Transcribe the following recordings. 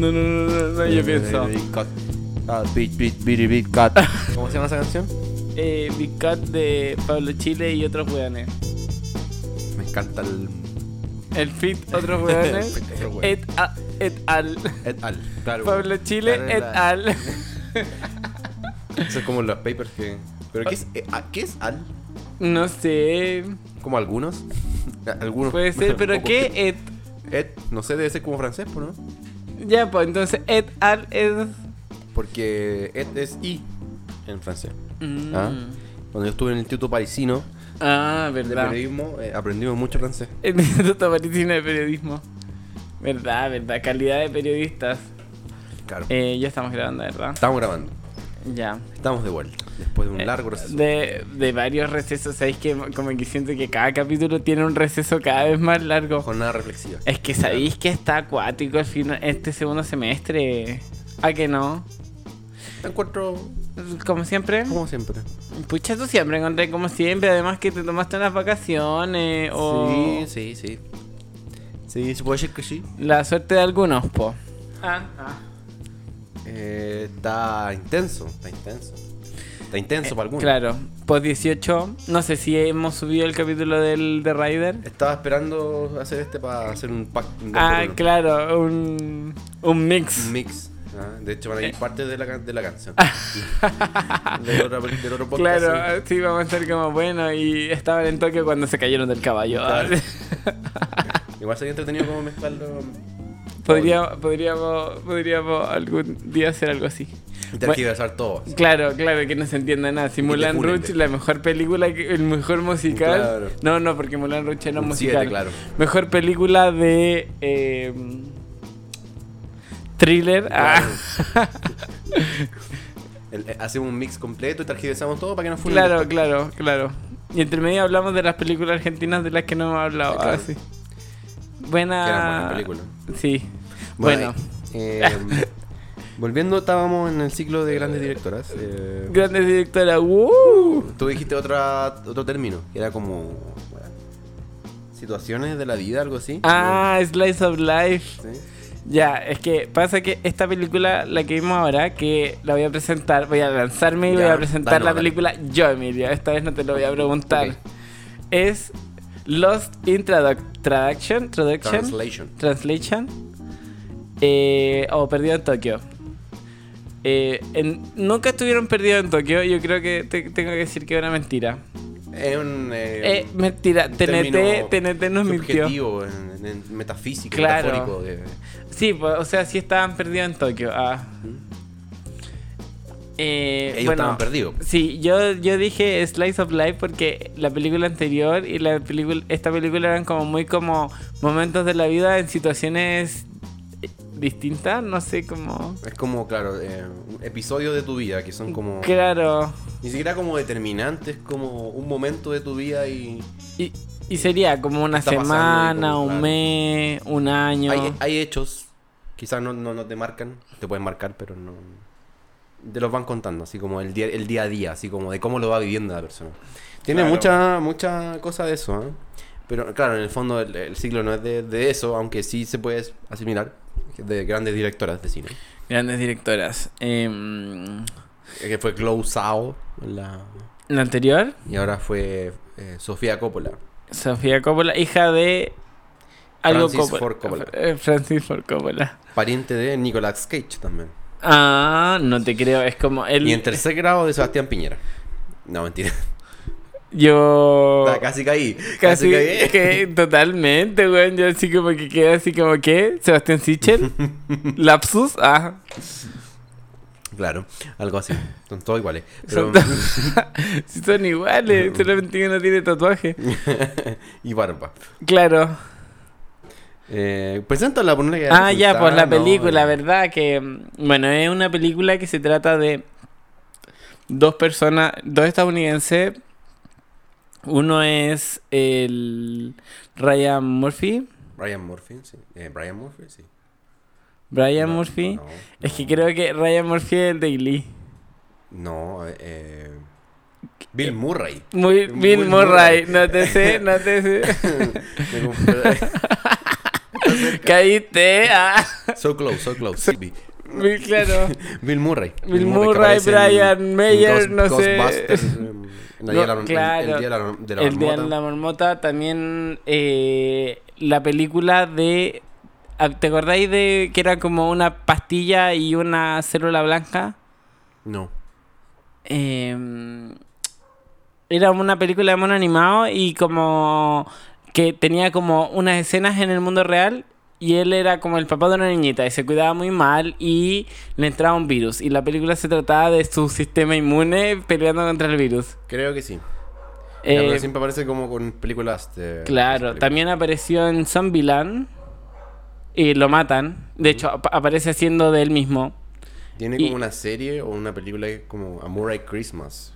No, no, no, no, no, yo pienso. Big cat. Ah, big, big, big, big cat. ¿Cómo se llama esa canción? Eh, Big Cat de Pablo Chile y otros weones. Me encanta el. El fit, otros weones. Et, a- et al. Et al. Claro. Pablo Chile, Claro, et la- al. Eso es como los papers que. ¿Pero qué es, eh, ah, ¿qué es al? No sé. Como algunos. Algunos. Puede ser, pero ¿qué et? Et, no sé, debe ser como francés, ¿no? Ya, pues entonces et al es. Porque et es i en francés. Mm. Ah. Cuando yo estuve en el Instituto Parisino Ah, de. Periodismo, eh, aprendimos mucho francés. El Instituto Parisino de Periodismo. Verdad, verdad. Calidad de periodistas. Claro. Eh, ya estamos grabando, ¿verdad? Estamos grabando. Ya. Estamos de vuelta. Después de un Eh, largo receso. De, de varios recesos, ¿sabéis que como que siento que cada capítulo tiene un receso cada vez más largo? Jornada reflexiva. Es que sabéis que está acuático el final, este segundo semestre. ¿A que no? Me encuentro Como siempre. como siempre. Pucha, tú siempre encontré como siempre. Además que te tomaste unas vacaciones o Sí, sí, sí. Sí, se puede decir que sí. la suerte de algunos, po. Ah, Eh, está intenso, está intenso. Está intenso para algunos. Claro, post 18. No sé si hemos subido el capítulo del de Rider. Estaba esperando hacer este para hacer un pack. un Ah, claro, un, un mix. Un mix. ah, De hecho, van a ir Eh. parte de la, de la canción. del, otro, del otro podcast. Claro, sí. sí, vamos a ser como bueno. Y estaban en Tokio cuando se cayeron del caballo. Claro. Igual sería entretenido como mezclarlo. Podría- podríamos, podríamos algún día hacer algo así. Y tergiversar todo. así. Claro, claro, que no se entienda nada. Si Mulan Rouge, la mejor película, que- el mejor musical. Claro. No, no, porque Mulan Rouge era Un musical. siete, claro. Mejor película de. eh, thriller. Claro. Ah. El- eh, hacemos un mix completo y tergiversamos todo para que no funen claro, claro, claro. Y entre medio hablamos de las películas argentinas de las que no hemos hablado. Claro. Ah, sí. Buena. Que eran buenas películas. Sí. Bueno, eh, volviendo, estábamos en el ciclo de grandes directoras. eh, grandes directoras. ¡Woo! tú dijiste otra, otro término, que era como. bueno, situaciones de la vida, algo así. Ah, Slice of Life. Sí. Ya, es que pasa que esta película, la que vimos ahora, que la voy a presentar, voy a lanzarme y voy a presentar dale, la dale. película yo, Emilio. Esta vez no te lo voy a preguntar. Es Lost in Tradu- Traduction, Traduction, Translation. Translation, eh, o Perdido en Tokio. Eh, en- nunca estuvieron perdidos en Tokio, yo creo que te- tengo que decir que es una mentira. Es un. eh, Eh, mentira, un TNT, TNT nos mintió. subjetivo, en, en metafísico, Claro. metafórico. de- Sí, pues, o sea, sí estaban perdidos en Tokio. Ah. Eh, Ellos bueno, estaban perdidos. Sí, yo, yo dije Slice of Life porque la película anterior y la película, esta película eran como muy como momentos de la vida en situaciones distintas, no sé cómo. Es como, claro, eh, un episodio de tu vida que son como. Claro. Ni siquiera como determinantes, como un momento de tu vida y. Y, y sería como una semana, como, un claro. mes, un año. Hay, hay hechos, quizás no, no, no te marcan, te pueden marcar, pero no. Te los van contando, así como el día, el día a día, así como de cómo lo va viviendo la persona. Tiene Claro. mucha, mucha cosa de eso, ¿eh? Pero claro, en el fondo el, el ciclo no es de, de eso, aunque sí se puede asimilar de grandes directoras de cine. Grandes directoras. Em, Que fue Chloe Zhao la, la anterior, y ahora fue eh, Sofía Coppola. Sofía Coppola, hija de algo Francis Coppola. Ford Coppola. Eh, Francis Ford Coppola. Pariente de Nicolas Cage también. Ah, no te creo, es como él. Y en tercer grado de Sebastián Piñera. No, mentira. Yo. Ah, Casi caí. Casi caí. que totalmente, weón. Yo así como que quedé así como que. Sebastián Sichel. Lapsus. Ah. Claro, algo así. Son todos iguales. Pero... Son, sí son iguales, solamente que no tiene tatuaje. y barba. Claro. Eh, preséntala, ponle que Ah, ya, pues la no, película, ¿verdad? Que, mm, bueno, es una película que se trata de dos personas, dos estadounidenses. Uno es el Ryan Murphy. Brian Murphy, sí. Eh, Brian Murphy, sí. Brian No, Murphy. No, Es que creo que Ryan Murphy es el de Glee. No, eh. Bill Murray. Muy Muy Bill Murray. Murray. No te sé, no te sé. Me. Caíste. Ah. So close, so close. Muy claro. Bill Murray. Bill que Murray, Brian Mayer, no sé. Em, día de la- No, el- claro. El, día de la, de la El día de la marmota. También eh, la película de. ah, ¿Te acordáis de que era como una pastilla y una célula blanca? No. Eh, era una película de mono animado y como que tenía como unas escenas en el mundo real y él era como el papá de una niñita y se cuidaba muy mal y le entraba un virus y la película se trataba de su sistema inmune peleando contra el virus. Creo que sí. Eh, pero siempre aparece como con películas de... claro, películas. también apareció en Zombieland y lo matan. De hecho, ap- aparece haciendo de él mismo. Tiene y- como una serie o una película como A Murray Christmas.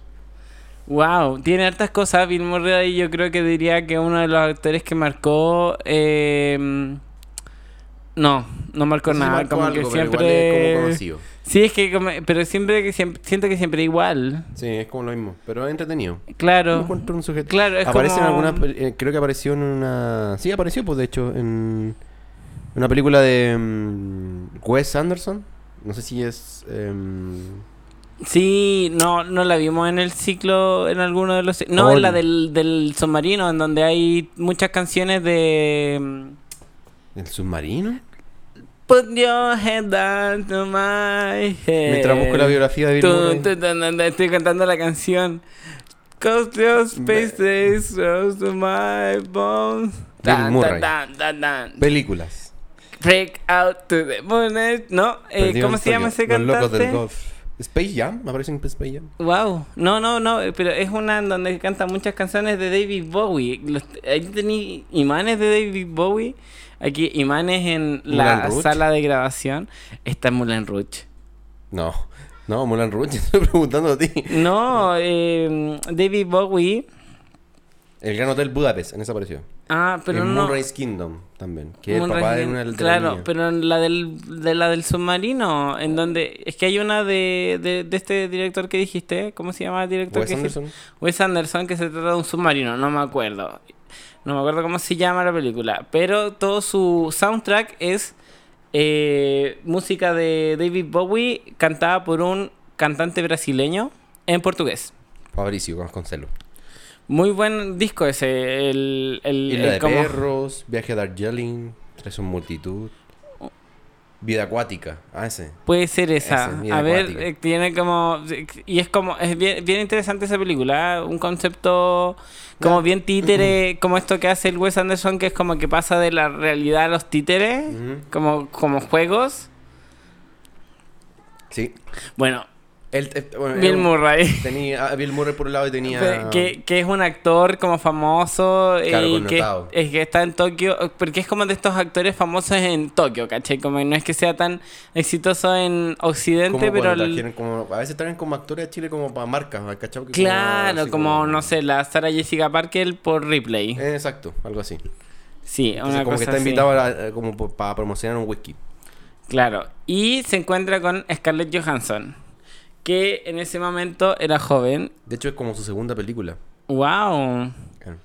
Wow, tiene hartas cosas. Bill Murray yo creo que diría que uno de los actores que marcó... eh, no, no marcó No si nada. marcó como algo, que pero igual siempre... es como conocido. Sí, es que... como- Pero siempre que siempre, siento que siempre igual. Sí, es como lo mismo. Pero es entretenido. Claro. encuentro un sujeto. Claro, es Aparece como... en alguna... eh, creo que apareció en una... Sí, apareció, pues, de hecho, en... Una película de... mm, Wes Anderson. No sé si es... em, Sí, no, no la vimos en el ciclo, en alguno de los... No, Oh, en la no. del, del submarino, en donde hay muchas canciones de... ¿El submarino? Put your head down to my head. Mientras busco la biografía de Bill Murray. Estoy cantando la canción. Cause your space is close to my bones. Bill Tan, Murray. tan, tan. Películas. Break out to the moon. No, eh, ¿cómo se llama ese Los locos del cantante? golf. Space Jam, aparece en Space Jam. Wow, no, no, no, pero es una donde canta muchas canciones de David Bowie. Los- ahí tení imanes de David Bowie. Aquí imanes en la Rouge. sala de grabación. Está en Moulin Rouge. No, no, Moulin Rouge, estoy preguntando a ti. No, eh, David Bowie. El Gran Hotel Budapest, en esa apareció. Ah, pero en no. Moonrise Kingdom también, que es el Moonrise papá de una de Claro, pero en la del, de la del submarino, en donde. Es que hay una de, de, de este director que dijiste. ¿Cómo se llama el director Wes que dijiste? Anderson. Wes Anderson, que se trata de un submarino, no me acuerdo. No me acuerdo cómo se llama la película. Pero todo su soundtrack es eh, música de David Bowie cantada por un cantante brasileño en portugués. Fabricio Vasconcelos. Muy buen disco ese. El, el, Isla el de como- Perros, Viaje a Darjeeling, Tres en Multitud. Vida Acuática. Ah, ese. Puede ser esa. Ese, a ver, acuática. eh, tiene como. Y es como. Es bien, bien interesante esa película. ¿eh? Un concepto como bien títere. como esto que hace el Wes Anderson, que es como que pasa de la realidad a los títeres. Como, como juegos. Sí. Bueno, Él, eh, bueno, Bill Murray. Tenía a Bill Murray por un lado y tenía. Que, que es un actor como famoso Claro, y que, es que está en Tokio, porque es como de estos actores famosos en Tokio, ¿cachai? Como no es que sea tan exitoso en Occidente, como pero... el- como, a veces traen como actores de Chile como para marcas, ¿cachai? Claro, como, no sé, la Sarah Jessica Parker por Ripley. Exacto, algo así. Sí, Entonces, una como cosa que está así. invitado a- como para promocionar un whisky. Claro. Y se encuentra con Scarlett Johansson, que en ese momento era joven. De hecho, es como su segunda película. ¡Wow! Claro.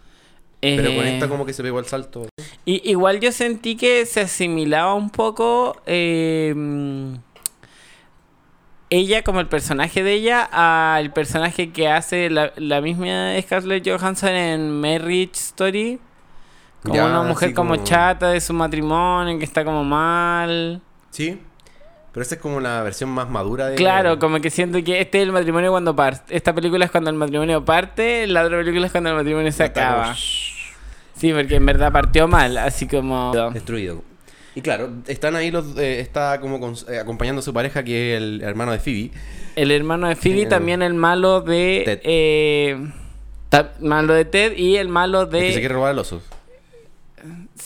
Pero con Eh, esta como que se pegó el salto. Y, igual yo sentí que se asimilaba un poco eh, ella como el personaje de ella al personaje que hace la, la misma Scarlett Johansson en Marriage Story. Como Ya, una mujer como... como- chata de su matrimonio, que está como mal. Sí. Pero esta es como la versión más madura de... Claro, como que siento que este es el matrimonio cuando parte. Esta película es cuando el matrimonio parte, la otra película es cuando el matrimonio se acaba. Sí, porque en verdad partió mal, así como... Destruido. Y claro, están ahí los... eh, está como con- eh, acompañando a su pareja que es el hermano de Phoebe. El hermano de Phoebe, Eh, también el malo de... Ted. eh, malo de Ted y el malo el que se de... quiere robar oso.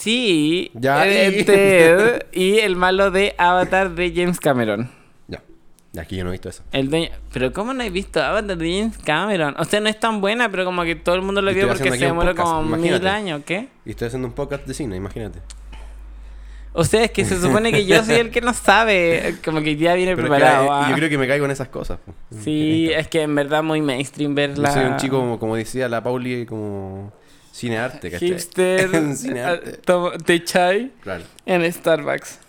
Sí, Ya, eh, y- Ted y el malo de Avatar de James Cameron. Ya. Aquí yo no he visto eso. El dueño... Pero ¿cómo no he visto Avatar de James Cameron? O sea, no es tan buena, pero como que todo el mundo lo vio porque se demoró como mil años, ¿qué? Y estoy haciendo un podcast de cine, imagínate. O sea, es que se supone que yo soy el que no sabe, como que ya viene Pero es que, preparado. eh, ah. yo creo que me caigo en esas cosas. po. Sí, es que en verdad muy mainstream Yo verla. soy un chico, como, como decía la Pauli, como Cinearte, ¿cachai? hipster, Cinearte. te chai Claro. en Starbucks.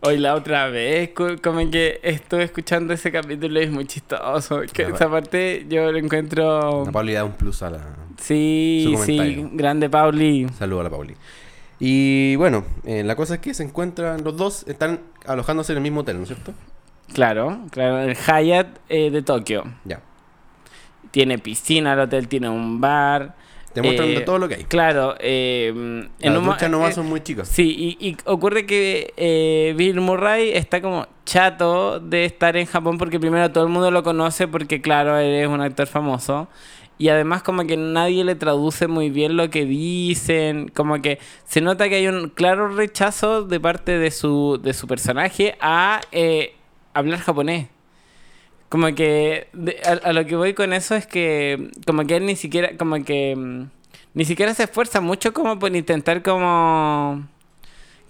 Hoy la otra vez, co- como que estuve escuchando ese capítulo y es muy chistoso. Que esa parte yo lo encuentro... La Pauli da un plus a la... Sí, sí, grande Pauli. Saludo a la Pauli. Y bueno, eh, la cosa es que se encuentran, los dos están alojándose en el mismo hotel, ¿no es cierto? Claro, claro, el Hyatt eh, de Tokio. Ya. Tiene piscina, el hotel tiene un bar. Te muestran Eh, todo lo que hay. Claro, eh, en Las duchas nomás eh, son muy chicas. Sí, y, y ocurre que Bill Murray está como chato de estar en Japón porque primero todo el mundo lo conoce porque claro, él es un actor famoso. Y además como que nadie le traduce muy bien lo que dicen, como que se nota que hay un claro rechazo de parte de su, de su personaje a eh, hablar japonés. Como que de- a, a lo que voy con eso es que como que él ni siquiera como que mm, ni siquiera se esfuerza mucho como por intentar como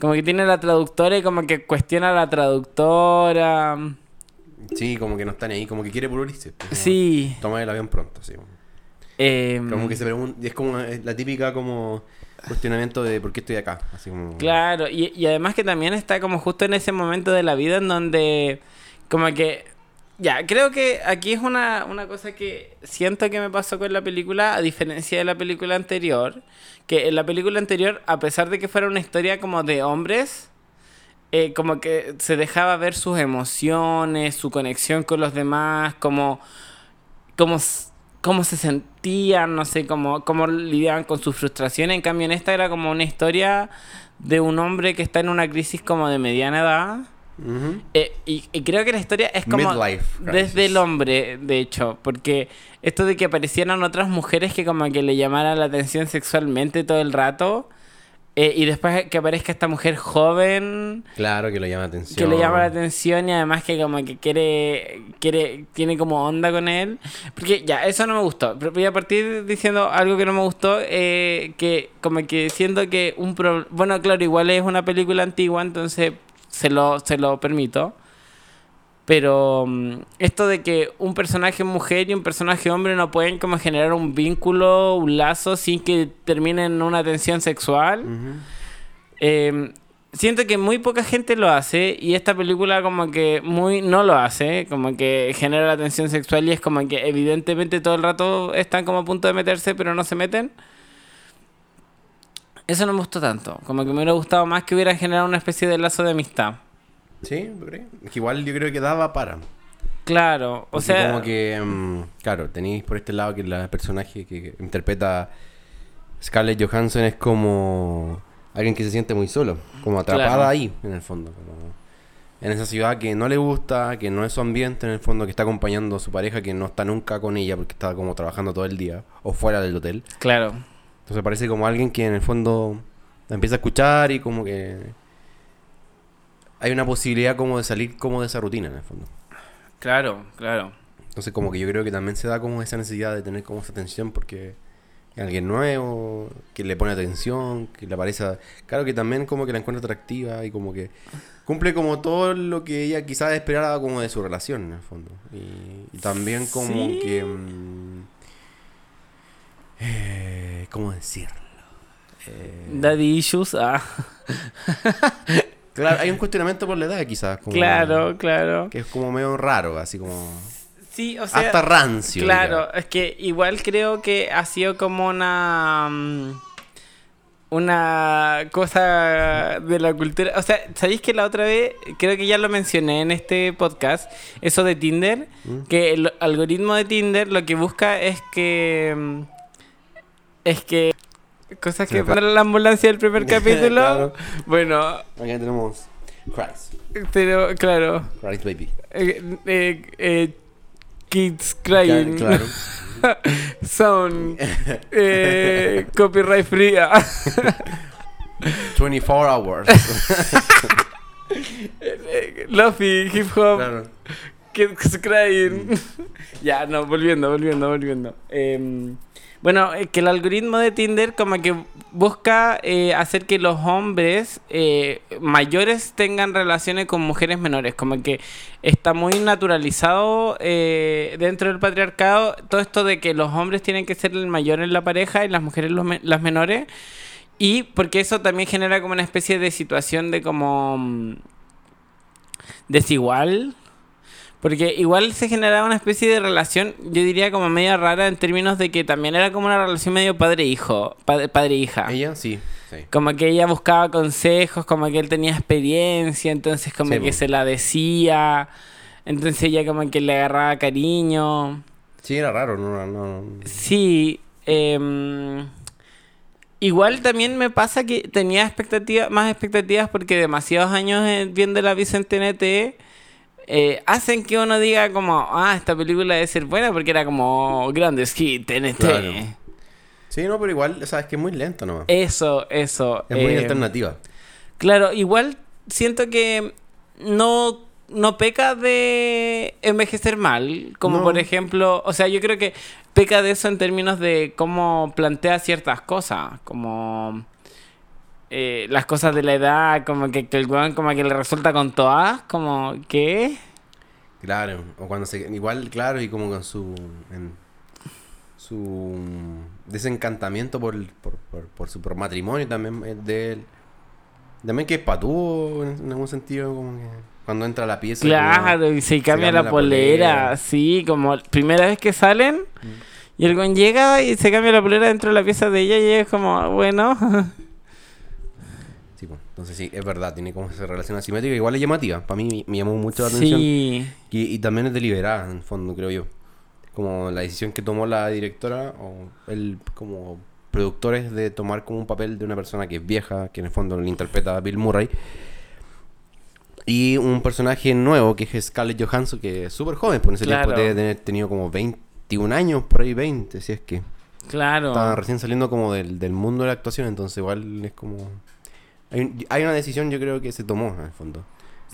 como que tiene la traductora y como que cuestiona a la traductora. Sí, como que no están ahí, como que quiere. Como Sí. Tomar el avión pronto, sí. eh, Como que se pregunta, es como eh, la típica como cuestionamiento de por qué estoy acá. Así como... Claro, y, y además que también está como justo en ese momento de la vida en donde como que... Ya, creo que aquí es una, una cosa que siento que me pasó con la película, a diferencia de la película anterior, que en la película anterior, a pesar de que fuera una historia como de hombres, eh, como que se dejaba ver sus emociones, su conexión con los demás, como, como, cómo se sentían, no sé, cómo, cómo lidiaban con su frustración. En cambio, en esta era como una historia de un hombre que está en una crisis como de mediana edad. Eh, y, y creo que la historia es como Midlife desde el hombre, de hecho, porque esto de que aparecieran otras mujeres que como que le llamaran la atención sexualmente todo el rato, eh, y después que aparezca esta mujer joven Claro que lo llama la atención. que le llama la atención y además que como que quiere, quiere, tiene como onda con él. Porque ya, eso no me gustó. Pero voy a partir diciendo algo que no me gustó, eh, que como que siento que un. Bueno, claro, igual es una película antigua, entonces se lo, se lo permito. Pero mm, esto de que un personaje mujer y un personaje hombre no pueden como generar un vínculo, un lazo sin que termine en una tensión sexual. Ujú. Eh, siento que muy poca gente lo hace y esta película como que muy no lo hace, como que genera la tensión sexual y es como que evidentemente todo el rato están como a punto de meterse pero no se meten. Eso no me gustó tanto, como que me hubiera gustado más que hubiera generado una especie de lazo de amistad. Sí. Es que igual yo creo que daba para. Claro, o Porque sea, como que, mm, claro, tenéis por este lado que la personaje que interpreta Scarlett Johansson es como alguien que se siente muy solo, como atrapada Claro. ahí, en el fondo. como en esa ciudad que no le gusta, que no es su ambiente, en el fondo, que está acompañando a su pareja, que no está nunca con ella porque está como trabajando todo el día o fuera del hotel. claro, Entonces parece como alguien que en el fondo la empieza a escuchar y como que hay una posibilidad como de salir como de esa rutina en el fondo. claro, claro. Entonces como que yo creo que también se da como esa necesidad de tener como esa atención porque es alguien nuevo, que le pone atención, que le parece... Claro que también como que la encuentra atractiva y como que cumple como todo lo que ella quizás esperaba como de su relación en el fondo. Y, y también como Sí. que... mm, eh, ¿Cómo decirlo? Eh, Daddy issues, ah, claro, hay un cuestionamiento por la edad quizás. Como, claro, claro. Que es como medio raro, así como... Sí, o sea, hasta rancio. Claro, digamos. es que igual creo que ha sido como una. mm, Una cosa de la cultura. O sea, ¿sabéis que la otra vez, creo que ya lo mencioné en este podcast, eso de Tinder? ¿Mm? Que el algoritmo de Tinder lo que busca es que. Mm, Es que. Cosas que para la ambulancia del primer capítulo. Claro. Bueno, Acá tenemos Christ. pero claro. Christ Baby. eh, eh, eh, kids crying. Claro. Son eh, copyright free. ah. 24 hours. Lofi, hip hop, claro. kids crying. ya, no, volviendo, volviendo, volviendo. Em, Bueno, eh, que el algoritmo de Tinder como que busca eh, hacer que los hombres eh, mayores tengan relaciones con mujeres menores. Como que está muy naturalizado dentro del patriarcado todo esto de que los hombres tienen que ser el mayor en la pareja y las mujeres los las menores. Y porque eso también genera como una especie de situación de como mm, desigual. Porque igual se generaba una especie de relación, yo diría como media rara en términos de que también era como una relación medio padre-hijo, padre- padre-hija. Ella sí, sí. Como que ella buscaba consejos, como que él tenía experiencia, entonces como Sí, que se la decía, entonces ella como que le agarraba cariño. Sí, era raro, no, no, Sí, em, igual también me pasa que tenía expectativas, más expectativas porque demasiados años eh, viendo la visa en TNT eh, hacen que uno diga como, ah, esta película debe ser buena porque era como grandes hit, TNT. Claro. Sí, no, pero igual, o sea, es que es muy lento nomás. Eso, eso. es muy em, alternativa. Claro, igual siento que no, no peca de envejecer mal, como No. por ejemplo, o sea, yo creo que peca de eso en términos de cómo plantea ciertas cosas, como eh, las cosas de la edad, como que, que el weón como que le resulta con todas, como que... Claro, o cuando se... Igual, claro, y como con su... en- su desencantamiento por, por, por, por su por matrimonio también eh, de él. También que es patúo en, algún sentido, como que cuando entra a la pieza. Claro, y se cambia la, polera, sí, como primera vez que salen, y el llega y se cambia la polera dentro de la pieza de ella y es como, bueno... Entonces sí, es verdad, tiene como esa relación asimétrica, igual es llamativa. Para mí me llamó mucho la atención. Sí, Y, y también es deliberada, en el fondo, creo yo. Como la decisión que tomó la directora o el como productores de tomar como un papel de una persona que es vieja, que en el fondo lo interpreta a Bill Murray. Y un personaje nuevo que es Scarlett Johansson, que es súper joven, por ese Claro. tiempo debe tener tenido como 21 años, por ahí 20, si es que. claro. Estaba recién saliendo como del, del mundo de la actuación, entonces igual es como... Hay, hay una decisión yo creo que se tomó, en el fondo.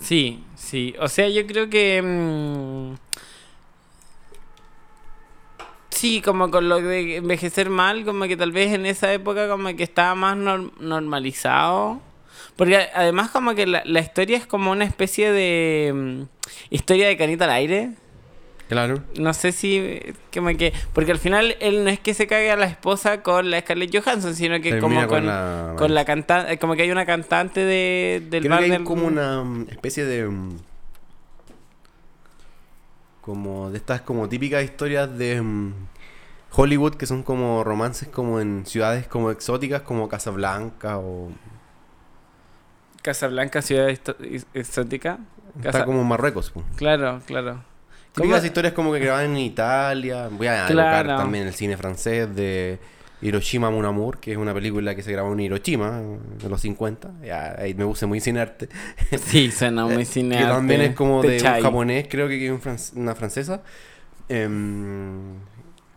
Sí, sí. O sea, yo creo que... mm, sí, como con lo de envejecer mal, como que tal vez en esa época como que estaba más nor- normalizado. Porque además como que la, la historia es como una especie de mm, historia de canita al aire. Claro. No sé si eh, como que... Porque al final él no es que se cague a la esposa con la Scarlett Johansson, sino que como Termina con, con la- con la cantante... Como que hay una cantante de, del Creo bar que hay del- como una mm, especie de... mm, Como de estas como típicas historias de mm, Hollywood que son como romances como en ciudades como exóticas como Casablanca o... Casablanca, ciudad exótica. Está Casa- como en Marruecos. Claro, claro. Típicas ¿Cómo? historias como que graban en Italia. Voy a Claro. evocar también el cine francés de Hiroshima Mon Amour, que es una película que se grabó en Hiroshima en los 50. Ya, ahí me puse muy cinearte. Sí, suena muy Que cinearte. también es como de un japonés, creo que es un fran- una francesa. Em,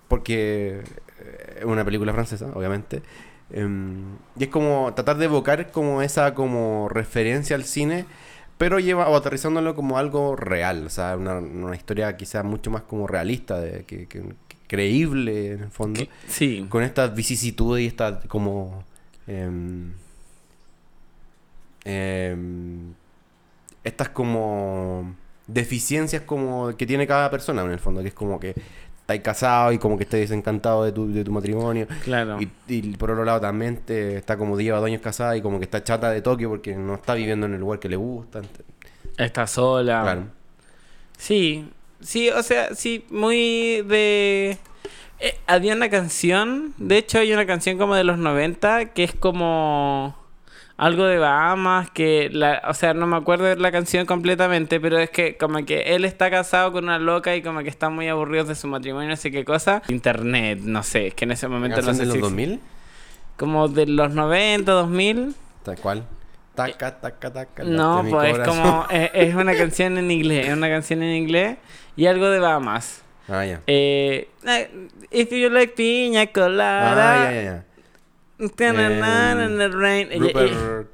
porque eh, es una película francesa, obviamente. Em, y es como tratar de evocar como esa como referencia al cine, pero lleva o aterrizándolo como algo real, o sea, una, una historia quizás mucho más como realista, de, que, que- que creíble en el fondo, Sí. con estas vicisitudes y estas como em, em, estas como deficiencias como que tiene cada persona en el fondo, que es como que estás casado y como que estés desencantado de tu, de tu matrimonio. Claro. Y, y por otro lado también te- está como lleva dos años casada y como que está chata de Tokio porque no está viviendo en el lugar que le gusta. Está sola. Claro. Sí. Sí, o sea, sí, muy de... Eh, había una canción, de hecho hay una canción como de los 90 que es como algo de Bahamas, que la, o sea, no me acuerdo de la canción completamente, pero es que como que él está casado con una loca y como que está muy aburrido de su matrimonio, no sé qué cosa. Internet, no sé, es que en ese momento no ¿Canción sé de los si- 2000? Como de los 90, 2000. Tal cual. Taca, taca, taca. No, pues es como. Es, es una canción en inglés. Es una canción en inglés y algo de Bahamas. Ah, ya. Eh, if you like piña Ah, colada. ya, ya, ya. the rain. Y- y- Rupert.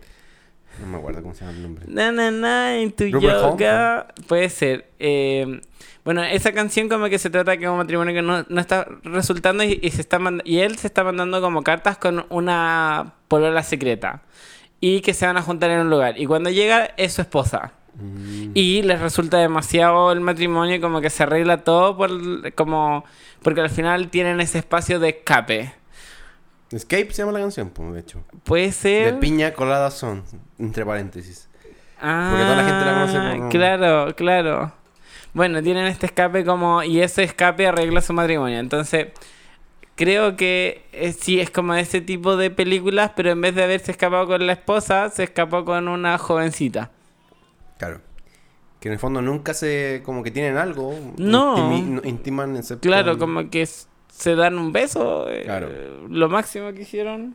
No me acuerdo cómo se llama el nombre. Na, na, na, into yoga. Puede ser. Eh, bueno, esa canción como que se trata que un matrimonio que no, no está resultando y, y se está y él se está mandando como cartas con una polola secreta. Y que se van a juntar en un lugar. Y cuando llega es su esposa. Mm, Y les resulta demasiado el matrimonio, como que se arregla todo por como porque al final tienen ese espacio de escape. Escape se llama la canción, pues, de hecho. Puede ser. De piña colada son, entre paréntesis. Ah, Porque toda la gente la conoce por- Claro, claro. Bueno, tienen este escape como. Y ese escape arregla su matrimonio. Entonces, creo que eh, sí es como ese tipo de películas, pero en vez de haberse escapado con la esposa, se escapó con una jovencita. Claro. Que en el fondo nunca se. como que tienen algo. No. intimi- no intiman excepto. Claro, como que s- se dan un beso. eh. Lo máximo que hicieron.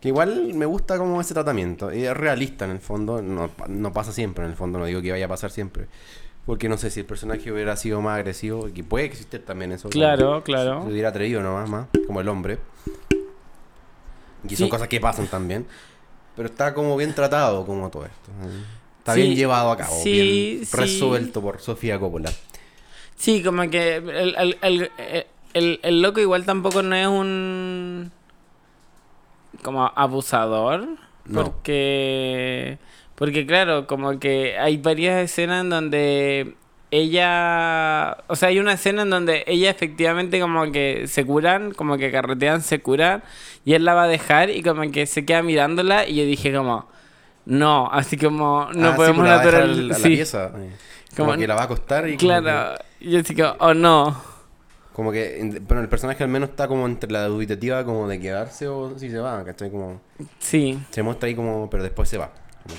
Que igual me gusta como ese tratamiento. Es realista en el fondo. No, no pasa siempre en el fondo. No digo que vaya a pasar siempre. Porque no sé si el personaje hubiera sido más agresivo. Que puede existir también eso. Claro, claro. Se hubiera atrevido nomás, más. Como el hombre. Y son Sí. cosas que pasan también. Pero está como bien tratado como todo esto. Está Sí, bien llevado a cabo. sí, bien resuelto por Sofía Coppola. Sí, como que el, el, el, el- el loco igual tampoco no es un como abusador. No. Porque porque claro, como que hay varias escenas en donde ella, o sea, hay una escena en donde ella efectivamente como que se curan, como que carretean, se curan y él la va a dejar y como que se queda mirándola y yo dije como no, así como no Ah, sí, podemos la va a dejar natural- la sí. pieza. eh. Como, Como- que la va a acostar y Claro, yo así como, oh no. Como que pero el personaje al menos está como entre la dubitativa como de quedarse o si se va, ¿cachai? Como Sí. se muestra ahí como pero después se va.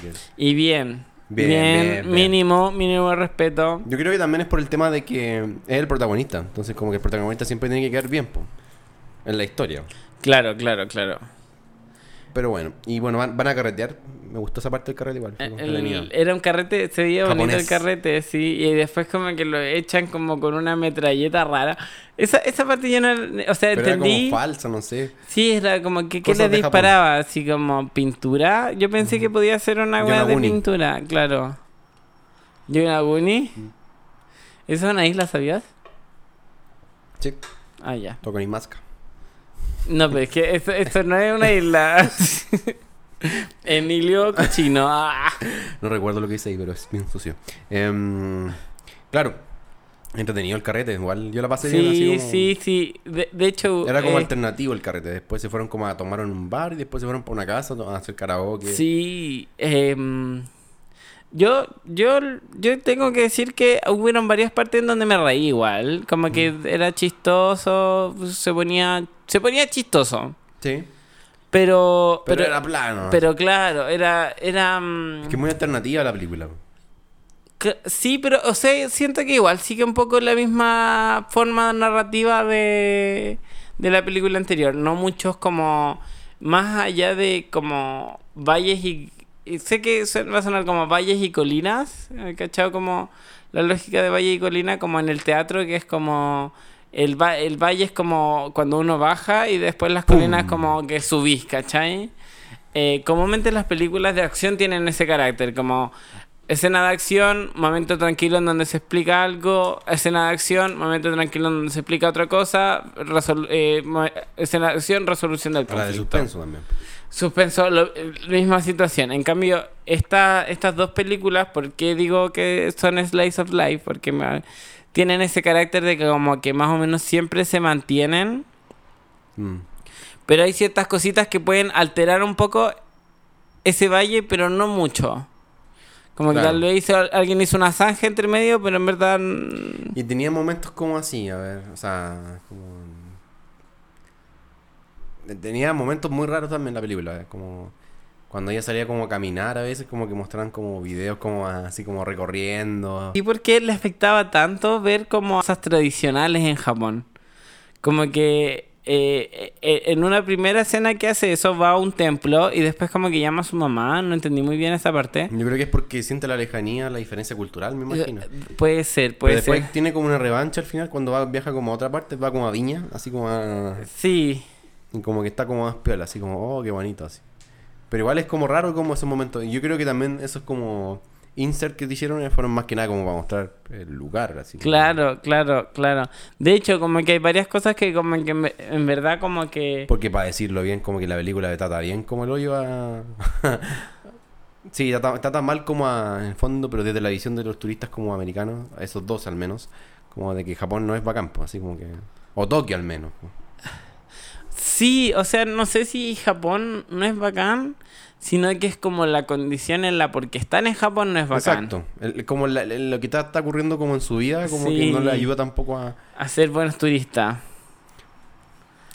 Que- Y bien. Bien, Bien, bien, bien. mínimo, mínimo respeto. Yo creo que también es por el tema de que es el protagonista, entonces como que el protagonista siempre tiene que quedar bien, po, en la historia. Claro, claro, claro. Pero bueno, y bueno, van, van a carretear. Me gustó esa parte del carrete igual. El- entretenida. era un carrete, se veía bonito el carrete, sí. Y después como que lo echan como con una metralleta rara. Esa, esa parte yo no... O sea, Pero era entendí... como falsa, no sé. Sí, era como que ¿qué le Japón. disparaba? Así como pintura. Yo pensé que podía ser una hueá de pintura, claro. Yonaguni. ¿Eso es una isla, sabías? Sí, Ah, ya. toco ni masca. No, pero es que esto, esto no es una isla. Emilio Cochino. Ah. No recuerdo lo que hice ahí, pero es bien sucio. Em, claro, entretenido el carrete. Igual yo la pasé bien así Sí, como- sí, sí. De, de hecho. Era como eh, alternativo el carrete. Después se fueron como a tomar en un bar y después se fueron por una casa a hacer karaoke. Sí. em, yo, yo, yo tengo que decir que hubieron varias partes en donde me reí igual. Como que Mm. era chistoso. Se ponía. Se ponía chistoso. Sí, Pero. pero, Pero, era plano. pero claro, era. era mm, Es que muy alternativa la película. Sí, pero, o sea, siento que igual sigue un poco la misma forma narrativa de, de la película anterior. No muchos como, más allá de como valles y... y sé que va a sonar como valles y colinas, ¿eh? ¿cachado? Como la lógica de valle y colina, como en el teatro, que es como... El, va- el valle es como cuando uno baja y después las colinas como que subís, ¿cachai? Eh, comúnmente las películas de acción tienen ese carácter, como escena de acción, momento tranquilo en donde se explica algo, escena de acción, momento tranquilo en donde se explica otra cosa, eh, escena de acción, resolución del La de conflicto. suspenso también. Suspenso, lo- eh, misma situación. En cambio, esta, estas dos películas, ¿por qué digo que son Slice of Life? Porque me- tienen ese carácter de que como que más o menos siempre se mantienen, Mm. pero hay ciertas cositas que pueden alterar un poco ese valle, pero no mucho. Como Claro. que tal vez hizo- alguien hizo una zanja entre medio, pero en verdad... Y tenía momentos como así, a ver, o sea, como... Tenía momentos muy raros también la película, eh, como cuando ella salía como a caminar a veces, como que mostraban como videos como así como recorriendo. ¿Y por qué le afectaba tanto ver como cosas tradicionales en Japón? Como que eh, eh, en una primera escena que hace eso va a un templo y después como que llama a su mamá, no entendí muy bien esa parte. Yo creo que es porque siente la lejanía, la diferencia cultural, me imagino. Eh, Puede ser, Pero puede después ser. tiene como una revancha al final cuando va, viaja como a otra parte, va como a Viña, así como a... Sí, y como que está como más piola, así como, oh, qué bonito, así. Pero igual es como raro como esos momentos. Y yo creo que también esos como insert que te hicieron fueron más que nada como para mostrar el lugar. Así como- Claro, claro, claro. De hecho, como que hay varias cosas que como que en verdad como que... Porque para decirlo bien, como que la película le trata bien como el hoyo a... sí, trata, trata mal como a- en el fondo, pero desde la visión de los turistas como americanos, a esos dos al menos, como de que Japón no es bacán, pues, así como que... O Tokio al menos. Sí, o sea, no sé si Japón no es bacán, sino que es como la condición en la porque están en Japón no es bacán. Exacto. El- como la- el- lo que está, está ocurriendo como en su vida, como que no le ayuda tampoco a... A ser buenos turistas.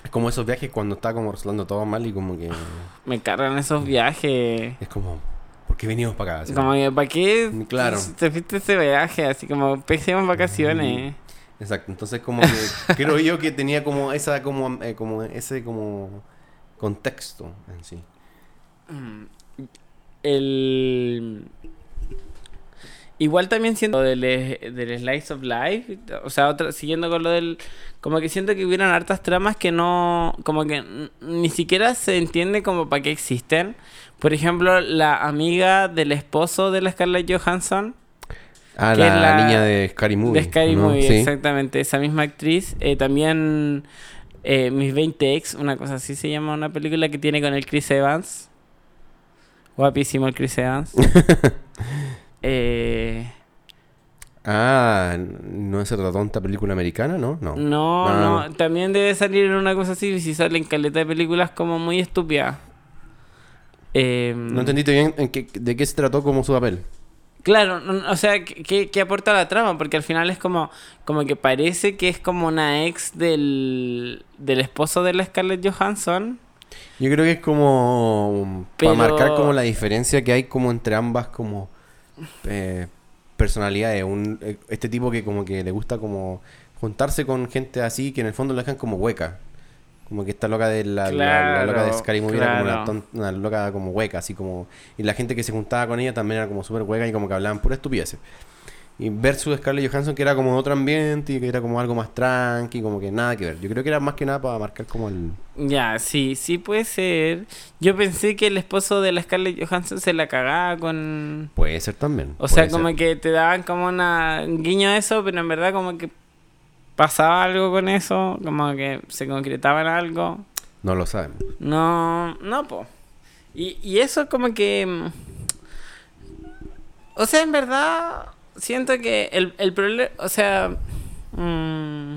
Es como esos viajes cuando está como resultando todo mal y como que... Me cargan esos viajes. Es como... ¿Por qué venimos para acá? Así Como que, ¿para qué Claro. te fuiste ese viaje? Así como, pésimas vacaciones. Exacto, entonces como que creo yo que tenía como esa como eh, como ese como contexto en sí. El... Igual también siento del, del Slice of Life, o sea, otra, siguiendo con lo del... Como que siento que hubieran hartas tramas que no... Como que ni siquiera se entiende como para qué existen. Por ejemplo, la amiga del esposo de la Scarlett Johansson, Ah, Que la, es la- niña de Scary Movie. de Scary ¿no? Movie, Sí. exactamente, esa misma actriz. Eh, también eh, Mis 20 Ex, una cosa así se llama, una película que tiene con el Chris Evans. Guapísimo el Chris Evans. eh, Ah, no es otra tonta película americana, ¿no? No. no, No, no, no, también debe salir en una cosa así, si salen caleta de películas como muy estúpidas. No entendiste bien en qué- de qué se trató como su papel. Claro, o sea, ¿qué- ¿qué, qué aporta la trama? Porque al final es como, como que parece que es como una ex del, del esposo de la Scarlett Johansson. Yo creo que es como Pero- para marcar como la diferencia que hay como entre ambas como eh, personalidades. Un, eh, este tipo que como que le gusta como juntarse con gente así que en el fondo lo dejan como hueca. Como que esta loca de la, la- la loca de Claro, Scary Movie era como una, claro. una loca como hueca, así como... Y la gente que se juntaba con ella también era como súper hueca y como que hablaban pura estupidez. Y versus Scarlett Johansson que era como otro ambiente y que era como algo más tranqui, como que nada que ver. Yo creo que era más que nada para marcar como el... Ya, sí, sí puede ser. Yo pensé que el esposo de la Scarlett Johansson se la cagaba con... Puede ser también. O sea, como que te daban como una un guiño a eso, pero en verdad como que pasaba algo con eso, como que se concretaba en algo. No lo sabemos. No, no, po. Y, y eso es como que... mm, O sea, en verdad, siento que el, el problema... O sea... mm,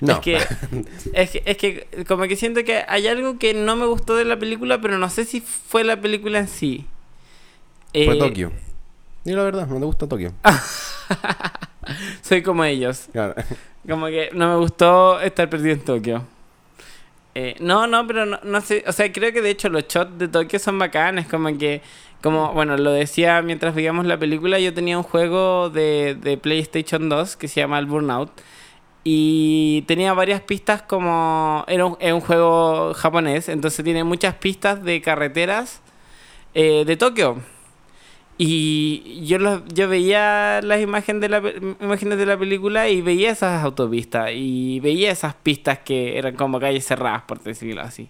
No. Es que, es que... Es que como que siento que hay algo que no me gustó de la película, pero no sé si fue la película en sí. Fue Eh, Tokio. Y la verdad, no te gusta Tokio. Soy como ellos. Claro. Como que no me gustó estar perdido en Tokio. Eh, no, no, pero no, no sé. O sea, creo que de hecho los shots de Tokio son bacanes. Como que, como, bueno, lo decía mientras veíamos la película. Yo tenía un juego de, de PlayStation 2 que se llama el Burnout. Y tenía varias pistas como... Era un, un juego japonés, entonces tiene muchas pistas de carreteras eh, de Tokio. Y yo, los- yo veía las imágenes de, la, imágenes de la película y veía esas autopistas y veía esas pistas que eran como calles cerradas, por decirlo así.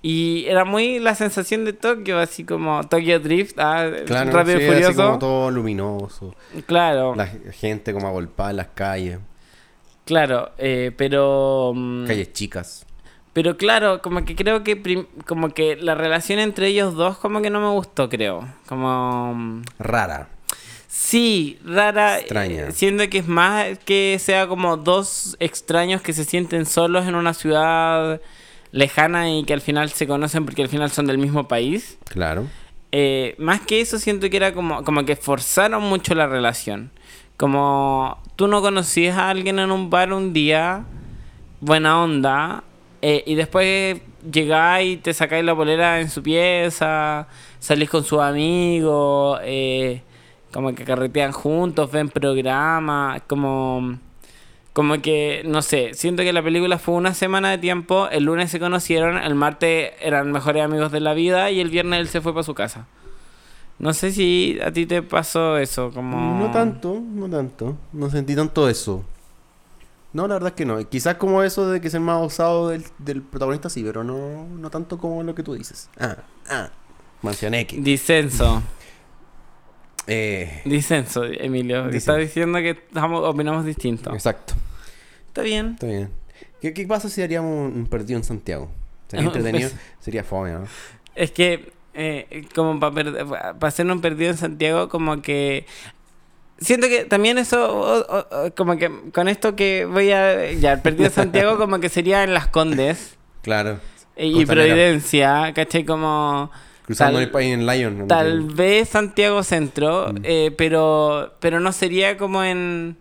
Y era muy la sensación de Tokio, así como Tokyo Drift, ah, Claro, rápido sí, y así furioso. como todo luminoso. Claro, La gente como agolpada en las calles. claro, eh, pero... mm, Calles chicas. Pero claro, como que creo que como que la relación entre ellos dos como que no me gustó, creo. Como mm, Rara. sí, rara, Extraña. eh, siendo que es más que sea como dos extraños que se sienten solos en una ciudad lejana y que al final se conocen porque al final son del mismo país. Claro. Eh, más que eso siento que era como, como que forzaron mucho la relación. Como tú no conocías a alguien en un bar un día, buena onda, eh, y después llegáis te sacáis la polera en su pieza, salís con sus amigos, eh, como que carretean juntos, ven programas, como... Como que, no sé, siento que la película fue una semana de tiempo, el lunes se conocieron, el martes eran mejores amigos de la vida y el viernes él se fue para su casa. No sé si a ti te pasó eso, como... No tanto, no tanto. No sentí tanto eso. No, la verdad es que no. Quizás como eso de que es el más osado del, del protagonista, sí, pero no, no tanto como lo que tú dices. Ah, ah. Mansianeque. Disenso. Eh, Disenso, Emilio. Disenso. Está diciendo que estamos, opinamos distinto. exacto. Está bien. Está bien. ¿Qué, qué pasa si haríamos un, un partido en Santiago? Sería entretenido. Sería fome, ¿no? Es que, eh, como para hacer un perdido en Santiago, como que. Siento que también eso, como que con esto que voy a. Ya, perdido Santiago, como que sería en Las Condes Claro. y Costanera. Providencia, ¿cachai? Como. Cruzando Tal- el país en Lion. ¿no? Tal vez Santiago Centro, Mm. eh, pero, pero no sería como en.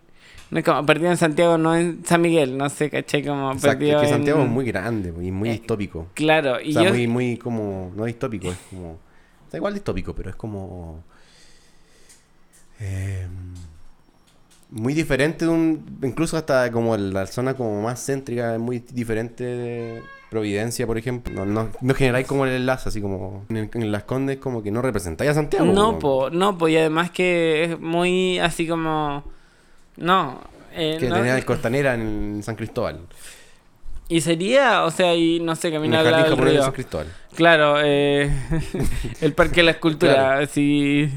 No es como perdido en Santiago, no en San Miguel, no sé, ¿cachai? Como Exacto, perdido es que Santiago en- es muy grande y muy Eh, distópico. Claro, y o sea, yo. muy, muy como. No distópico, es como. Está igual distópico, pero es como. Eh, muy diferente de un. Incluso hasta como la zona como más céntrica, es muy diferente de Providencia, por ejemplo. No, no, no generáis como el enlace, así como. En, Las Condes, como que no representáis a Santiago. No, po, no, po, y además que es muy así como. No. eh, Que no- tenía el Costanera en San Cristóbal. Y sería, o sea, y no sé, caminar al jardín lado del japonés de río. San Cristóbal. Claro, eh, el Parque de la Escultura, Claro. sí.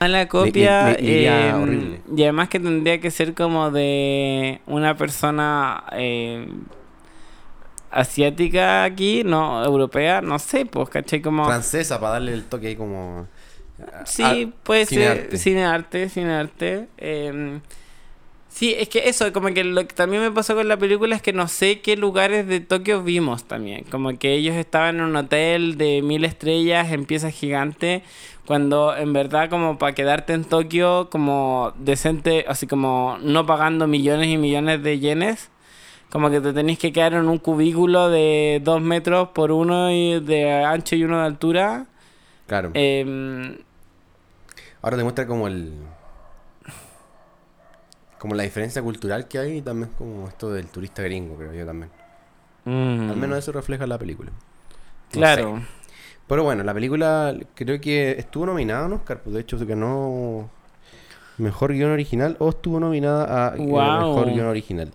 Mala copia. me- me iría eh, horrible. y además que tendría que ser como de una persona eh, asiática aquí, no, europea, no sé, pues, ¿cachai? Como... Francesa, para darle el toque ahí como. Sí, puede ser cinearte, cinearte. Eh, sí, es que eso, como que lo que también me pasó con la película es que no sé qué lugares de Tokio vimos también. Como que ellos estaban en un hotel de mil estrellas en piezas gigantes, cuando en verdad como para quedarte en Tokio como decente, así como no pagando millones y millones de yenes. Como que te tenés que quedar en un cubículo de dos metros por uno y de ancho y uno de altura. Claro. Em, Ahora te muestra como el. Como la diferencia cultural que hay y también como esto del turista gringo, creo yo también. Mm. Al menos eso refleja la película. No Claro. sé. Pero bueno, la película creo que estuvo nominada a un Oscar, pues de hecho ganó Mejor Guión Original o estuvo nominada a. Mejor Guión Original.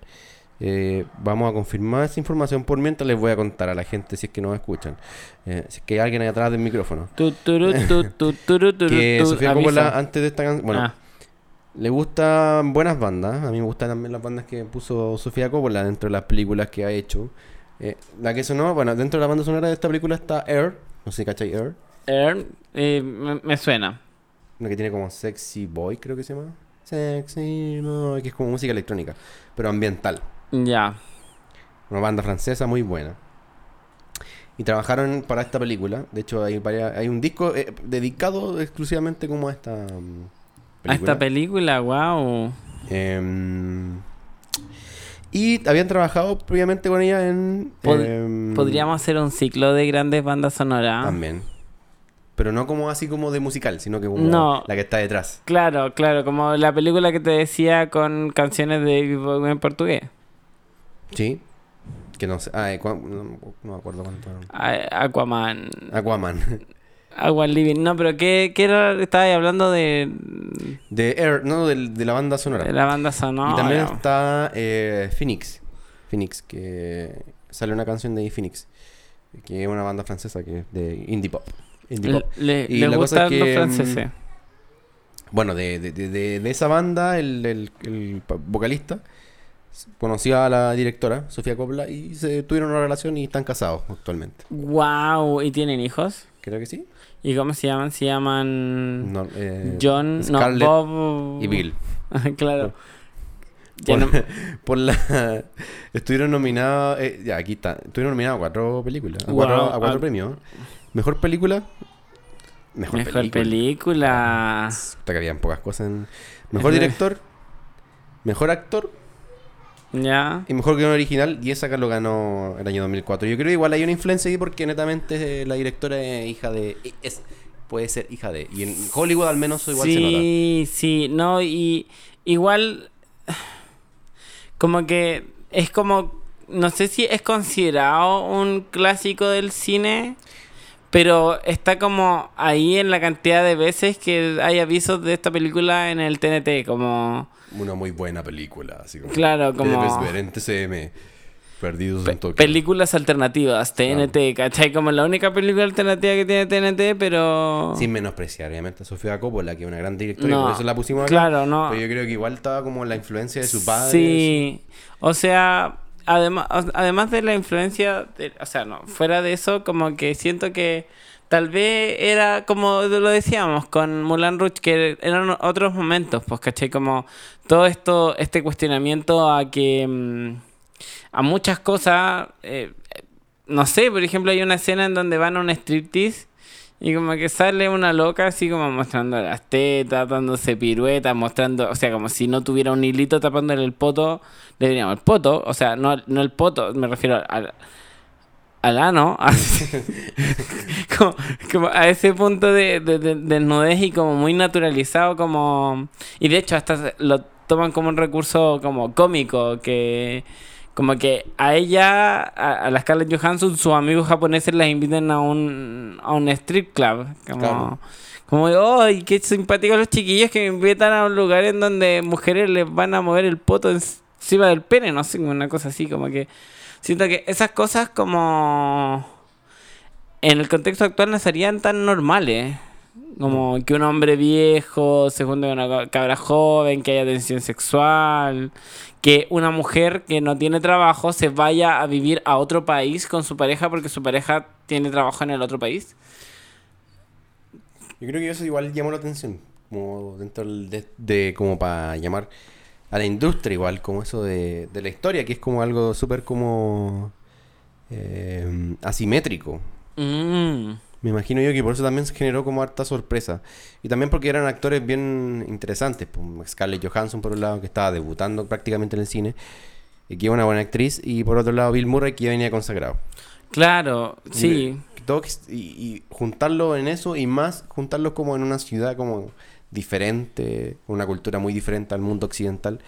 Eh, vamos a confirmar esa información por mientras les voy a contar a la gente si es que nos escuchan. Eh, si es que hay alguien ahí atrás del micrófono. Que Sofía. Coppola antes de esta canción... Bueno, Ah, le gustan buenas bandas. A mí me gustan también las bandas que puso Sofía Coppola dentro de las películas que ha hecho. Eh, la que sonó, bueno, dentro de la banda sonora de esta película está Air. No sé si cachai Air. Air, eh, me, me suena. Una que tiene como Sexy Boy, creo que se llama. Sexy Boy, que es como música electrónica, pero ambiental. Ya. Una banda francesa muy buena. Y trabajaron para esta película. De hecho, hay, varias- hay un disco eh, dedicado exclusivamente como a esta A esta película, wow. Em, y habían trabajado previamente con ella en... Pod- em, Podríamos hacer un ciclo de grandes bandas sonoras. También. Pero no como así como de musical, sino que como No. la que está detrás. Claro, claro, como la película que te decía con canciones de Bowie en portugués. Sí. Que no sé... Ah, eh, no, no me acuerdo cuánto... A- Aquaman. Aquaman. Aqua Living. No, pero ¿qué, qué era? Estaba ahí hablando de, De Air, no, del- de, la banda sonora. de la banda sonora. y también está eh, Phoenix. Phoenix, que sale una canción de Phoenix. Que es una banda francesa que es de indie pop. Indie pop. Le, Y le la cosa es los que, franceses. Bueno, de, de, de, de- de esa banda, el, el- vocalista conoció a la directora, Sofía Coppola, y se tuvieron una relación y están casados actualmente. Wow, ¿y tienen hijos? Creo que sí. ¿Y cómo se llaman? Se llaman No, eh, John, Scarlett no, Bob y Bill. claro. Por, no- por la... Estuvieron nominados... eh, ya, aquí está. Estuvieron nominados a cuatro películas. A cuatro, Wow, a cuatro premios. Mejor película... Mejor, Mejor película. película. Puta que habían pocas cosas en... Mejor Ese- director. Mejor actor. Ya. Y mejor guion original, y esa que lo ganó el año 2004. Yo creo que igual hay una influencia ahí porque netamente la directora es hija de... Es, puede ser hija de... Y en Hollywood al menos igual se nota. sí, sí, no, y igual como que es como, no sé si es considerado un clásico del cine, pero está como ahí en la cantidad de veces que hay avisos de esta película en el TNT, como... Una muy buena película, así como... Claro, como- Debes ver en TCM. Perdidos Pe- en Tokio. películas alternativas, TNT, ¿cachai? Como la única película alternativa que tiene TNT, pero... Sin menospreciar, obviamente, a Sofía Coppola, que es una gran directora, y No, por eso la pusimos acá. Claro, no. Pero yo creo que igual estaba como la influencia de su padre. Sí, o sea, además, además de la influencia, de- o sea, no, fuera de eso, como que siento que tal vez era como lo decíamos con Mulan Rouge, que eran otros momentos, pues, ¿cachai? Como todo esto, este cuestionamiento a que mm, a muchas cosas, eh, no sé, por ejemplo, hay una escena en donde van a un striptease. Y como que sale una loca así como mostrando las tetas, dándose piruetas, mostrando, o sea, como si no tuviera un hilito tapándole el poto, le diríamos el poto, o sea, no, no el poto, me refiero al, al ano, así, como, como a ese punto de, de, de desnudez y como muy naturalizado, como, y de hecho hasta lo toman como un recurso como cómico, que como que a ella, a, a la Scarlett Johansson, sus amigos japoneses las inviten a un, a un strip club. Como, Claro. como ¡ay, qué simpáticos los chiquillos que me invitan a un lugar en donde mujeres les van a mover el poto encima del pene! No sé, una cosa así, como que... Siento que esas cosas como... En el contexto actual no serían tan normales. Como que un hombre viejo se junte con una cabra joven, que haya tensión sexual, que una mujer que no tiene trabajo se vaya a vivir a otro país con su pareja porque su pareja tiene trabajo en el otro país. Yo creo que eso igual llamó la atención. Como dentro de, de- como para llamar a la industria igual, como eso de, de la historia, que es como algo súper como eh, asimétrico. Mm. Me imagino yo que por eso también se generó como harta sorpresa. Y también porque eran actores bien interesantes. pues, Scarlett Johansson, por un lado, que estaba debutando prácticamente en el cine. Y que era una buena actriz. Y por otro lado, Bill Murray, que ya venía consagrado. Claro, sí. Y, juntarlo en eso y más juntarlos como en una ciudad como diferente, una cultura muy diferente al mundo occidental.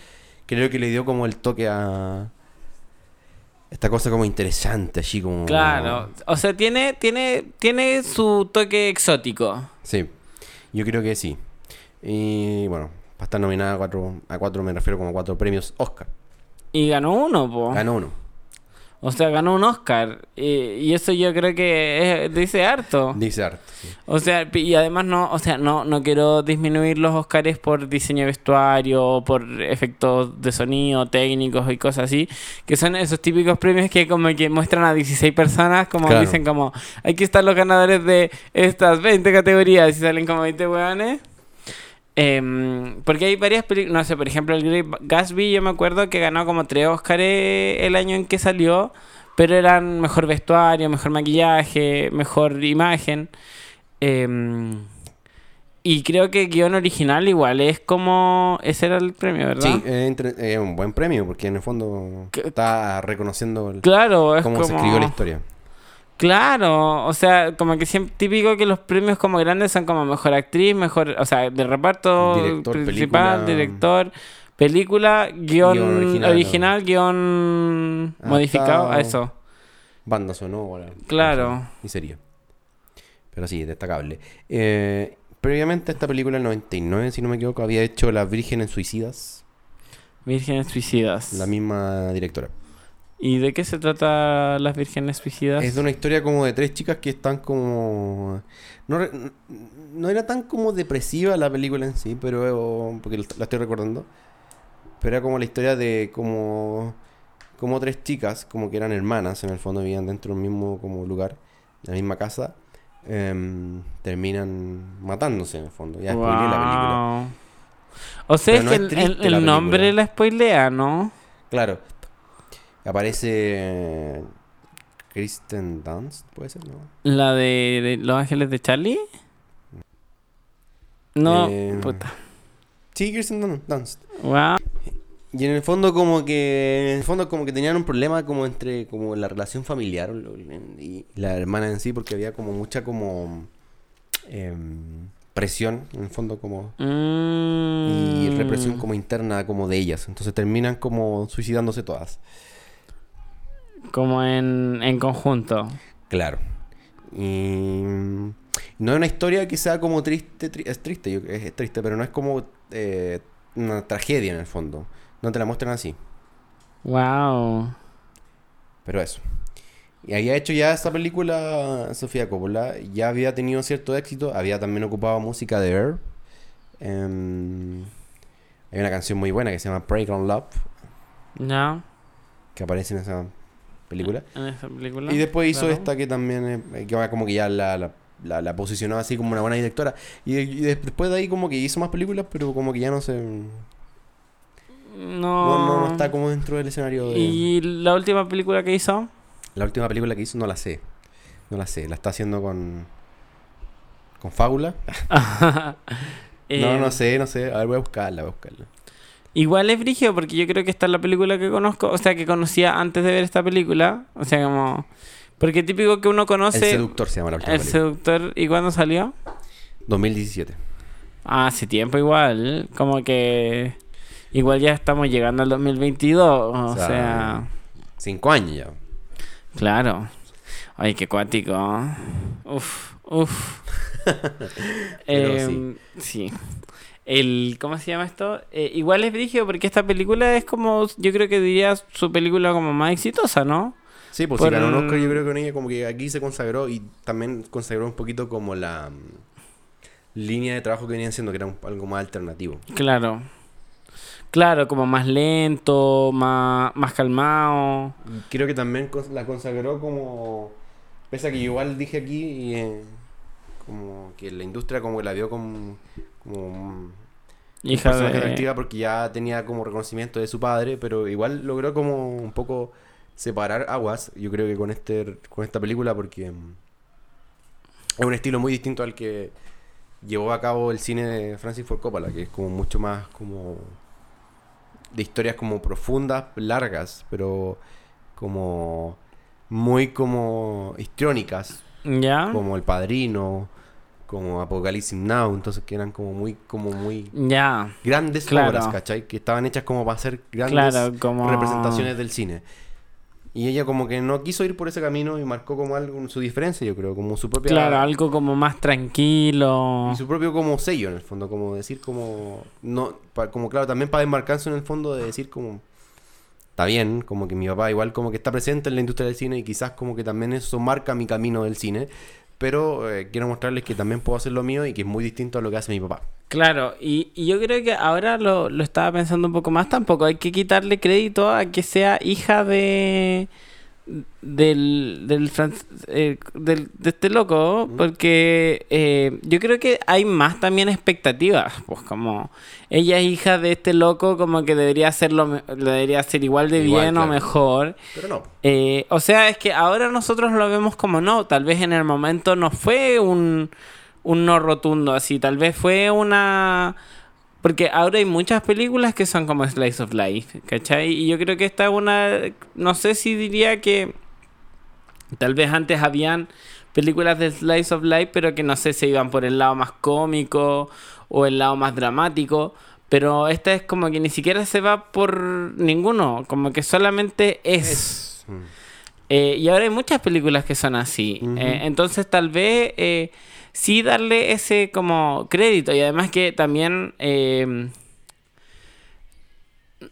Creo que le dio como el toque a... Esta cosa como interesante, así como... Claro. O sea, tiene, tiene, tiene su toque exótico. Sí, yo creo que sí. Y bueno, para estar nominada a cuatro, a cuatro me refiero como a cuatro premios Oscar. Y ganó uno, po. Ganó uno. O sea, ganó un Oscar. Y, y eso yo creo que es- dice harto. Dice arte. sí. O sea, y además no, o sea, no, no quiero disminuir los Oscars por diseño de vestuario, por efectos de sonido, técnicos y cosas así, que son esos típicos premios que como que muestran a 16 personas, como Claro. dicen como, aquí están los ganadores de estas 20 categorías y salen como 20 hueones. Em, porque hay varias películas, no sé, por ejemplo, el Great Gatsby, yo me acuerdo que ganó como tres Oscars el año en que salió, pero eran mejor vestuario, mejor maquillaje, mejor imagen. Em, y creo que guion original igual es como. Ese era el premio, ¿verdad? Sí, es un buen premio porque en el fondo está reconociendo el- Claro, es cómo como. se escribió la historia. Claro, o sea, como que siempre típico que los premios como grandes son como mejor actriz, mejor, o sea, de reparto Director, principal, película. director, película, guion, Guión original, original, guion modificado, a eso. Banda sonora. Claro. Y sería. Pero sí, destacable. Eh, previamente a esta película, en 99, si no me equivoco, había hecho Las Vírgenes Suicidas. Vírgenes suicidas. La misma directora. ¿Y de qué se trata las vírgenes suicidas? Es de una historia como de tres chicas que están como... No, no era tan como depresiva la película en sí, pero... Porque la estoy recordando. Pero era como la historia de como... Como tres chicas, como que eran hermanas, en el fondo vivían dentro del mismo como lugar, de la misma casa. em, terminan matándose en el fondo. Ya spoileé la película. O sea, es que el, el la nombre la spoilea, ¿no? Claro. Aparece eh, Kristen Dunst, puede ser, ¿no? La de, de Los Ángeles de Charlie. No, Eh, puta. Sí, Kristen Dun- Dunst. Wow. Y en el fondo como que en el fondo como que tenían un problema como entre como la relación familiar y la hermana en sí porque había como mucha como em, presión en el fondo como y Mm. represión como interna como de ellas entonces terminan como suicidándose todas Como en, en conjunto. claro y no es una historia que sea como triste tri- es triste yo- es, es triste pero no es como eh, una tragedia en el fondo no te la muestran así Wow. Pero eso. Y había hecho ya esta película Sofía Coppola, ya había tenido cierto éxito, había también ocupado música de Air. Em, hay una canción muy buena que se llama Break on Love, Ya. que aparece en esa película. En esa película. Y después hizo claro. esta que también, eh, que como que ya la, la, la, la posicionó así como una buena directora. Y, y de- después de ahí como que hizo más películas, pero como que ya no se... No. No, no, no está como dentro del escenario de... ¿Y la última película que hizo? La última película que hizo no la sé. No la sé. La está haciendo con... Con Fábula. Eh, No, no sé, no sé. A ver, voy a buscarla, voy a buscarla. Igual es brígido porque yo creo que esta es la película que conozco, o sea, que conocía antes de ver esta película. O sea, como. Porque típico que uno conoce. El Seductor se llama la última El película. seductor. ¿Y cuándo salió? 2017. Ah, hace tiempo igual. Como que. Igual ya estamos llegando al 2022. O, O sea, sea. Cinco años ya. Claro. Ay, qué cuático. Uf, uf. Pero Em, sí. El, ¿Cómo se llama esto? Eh, igual es brígido porque esta película es como, yo creo que diría su película como más exitosa, ¿no? Sí, pues Por- si ganó un Oscar, yo creo que con ella como que aquí se consagró y también consagró un poquito como la mm, línea de trabajo que venían haciendo, que era un- algo más alternativo. Claro. Claro, como más lento, más, más calmado. Creo que también la consagró como... Pese a que igual dije aquí, eh, como que la industria como que la vio como... como un Hija personaje de... atractiva porque ya tenía como reconocimiento de su padre, pero igual logró como un poco separar aguas, yo creo que con este con esta película porque mm, es un estilo muy distinto al que llevó a cabo el cine de Francis Ford Coppola, que es como mucho más como de historias como profundas, largas, pero como muy como histriónicas, ¿Ya? como El Padrino, como Apocalypse Now, entonces que eran como muy como muy grandes Claro. obras, ¿cachai? Que estaban hechas como para hacer grandes Claro, como... representaciones del cine. Y ella como que no quiso ir por ese camino y marcó como algo su diferencia, yo creo, como su propia Claro, algo como más tranquilo. y su propio como sello en el fondo, como decir como no pa- como claro, también para desmarcarse en el fondo de decir como está bien, como que mi papá igual como que está presente en la industria del cine y quizás como que también eso marca mi camino del cine, pero eh, quiero mostrarles que también puedo hacer lo mío y que es muy distinto a lo que hace mi papá. Claro, y, y yo creo que ahora lo, lo estaba pensando un poco más, tampoco hay que quitarle crédito a que sea hija de del del, eh, del- de este loco, porque eh, yo creo que hay más también expectativas, pues como ella es hija de este loco, como que debería hacerlo, debería hacer igual de Igual, bien o mejor. Pero no. Eh, o sea, es que ahora nosotros lo vemos como no, tal vez en el momento no fue un, un no rotundo así, tal vez fue una... Porque ahora hay muchas películas que son como Slice of Life, ¿cachai? Y yo creo que esta es una... No sé si diría que... Tal vez antes habían películas de Slice of Life, pero que no sé, se iban por el lado más cómico o el lado más dramático. Pero esta es como que ni siquiera se va por ninguno, como que solamente es. Es. mm. Eh, y ahora hay muchas películas que son así. Eh, entonces tal vez eh, sí darle ese como crédito. Y además que también eh,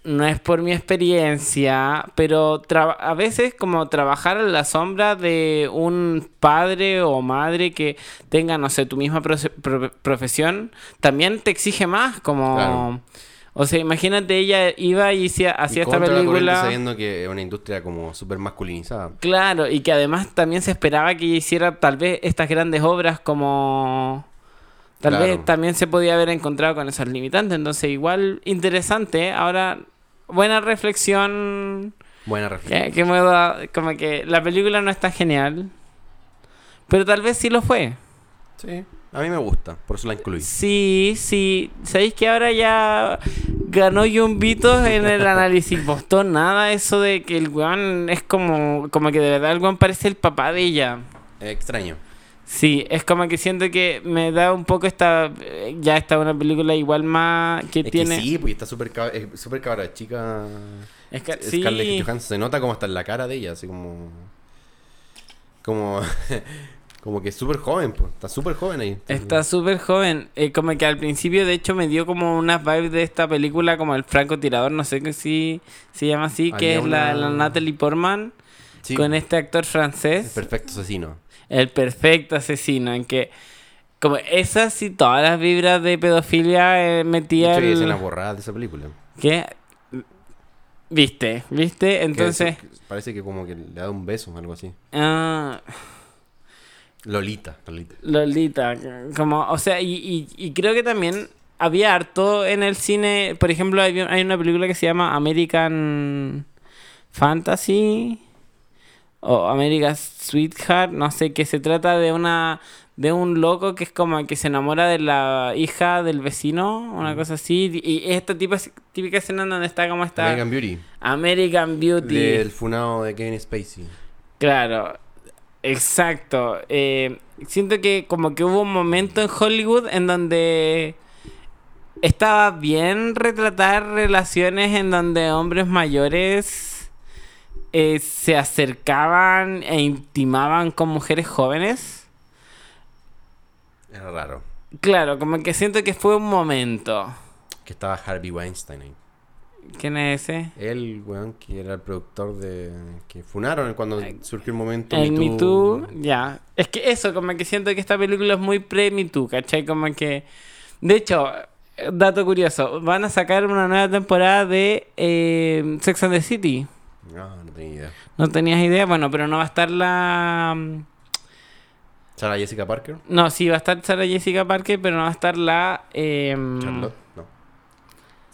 no es por mi experiencia, pero a veces como trabajar en la sombra de un padre o madre que tenga, no sé, tu misma profesión, también te exige más. Como... O sea, imagínate, ella iba y hacía, esta película. sabiendo que es una industria como súper masculinizada. Claro, y que además también se esperaba que ella hiciera tal vez estas grandes obras como... Tal Claro. vez también se podía haber encontrado con esas limitantes. Entonces, igual interesante. Ahora, buena reflexión. Buena reflexión. Que, que me da- como que la película no está genial. Pero tal vez sí lo fue. Sí, a mí me gusta, por eso la incluí. Sí, sí. ¿Sabéis que ahora ya ganó Vito en el análisis Boston? Nada eso de que el weón es como, como que de verdad el weón parece el papá de ella. Extraño. Sí, es como que siento que me da un poco esta. Ya está una película igual más que Es tiene. que sí, pues está súper súper cabra chica. Es que- sí. Scarlett Johansson se nota como hasta en la cara de ella, así como. Como. como que es súper joven, pues. Está súper joven ahí. Está súper joven. Eh, como que al principio, de hecho, me dio como unas vibes de esta película, como el francotirador, no sé qué si se llama así, que es la, una- la Natalie Portman. Sí. con este actor El francés, perfecto asesino. el perfecto asesino, en que como esas y todas las vibras de pedofilia eh, De metía hecho, el... escenas borradas de esa película. ¿Qué? ¿Viste? ¿Viste? Entonces... parece que como que le da un beso o algo así. ah, Lolita, Lolita. Lolita, como, o sea, y, y- y creo que también había harto en el cine, por ejemplo, hay, hay una película que se llama American Fantasy o American Sweetheart, no sé, que se trata de una de un loco que es como que se enamora de la hija del vecino, una cosa así, y esta típica, típica escena en donde está como esta American Beauty. American Beauty. Del funado de Kevin Spacey. Claro, exacto. Eh, siento que como que hubo un momento en Hollywood en donde estaba bien retratar relaciones en donde hombres mayores eh, se acercaban e intimaban con mujeres jóvenes. Era raro. Claro, como que siento que fue un momento. Que estaba Harvey Weinstein ahí. ¿Quién es ese? Él, weón, que era el productor de... Que funaron cuando surgió el momento El Me Me Too. Too, ya. Es que eso, como que siento que esta película es muy pre-Me Too, ¿cachai? Como que... De hecho, dato curioso, van a sacar una nueva temporada de eh, Sex and the City. No, no tenía idea. ¿No tenías idea? Bueno, pero no va a estar la... mm, Sarah Jessica Parker. No, sí, va a estar Sarah Jessica Parker, pero no va a estar la... eh, Charlotte.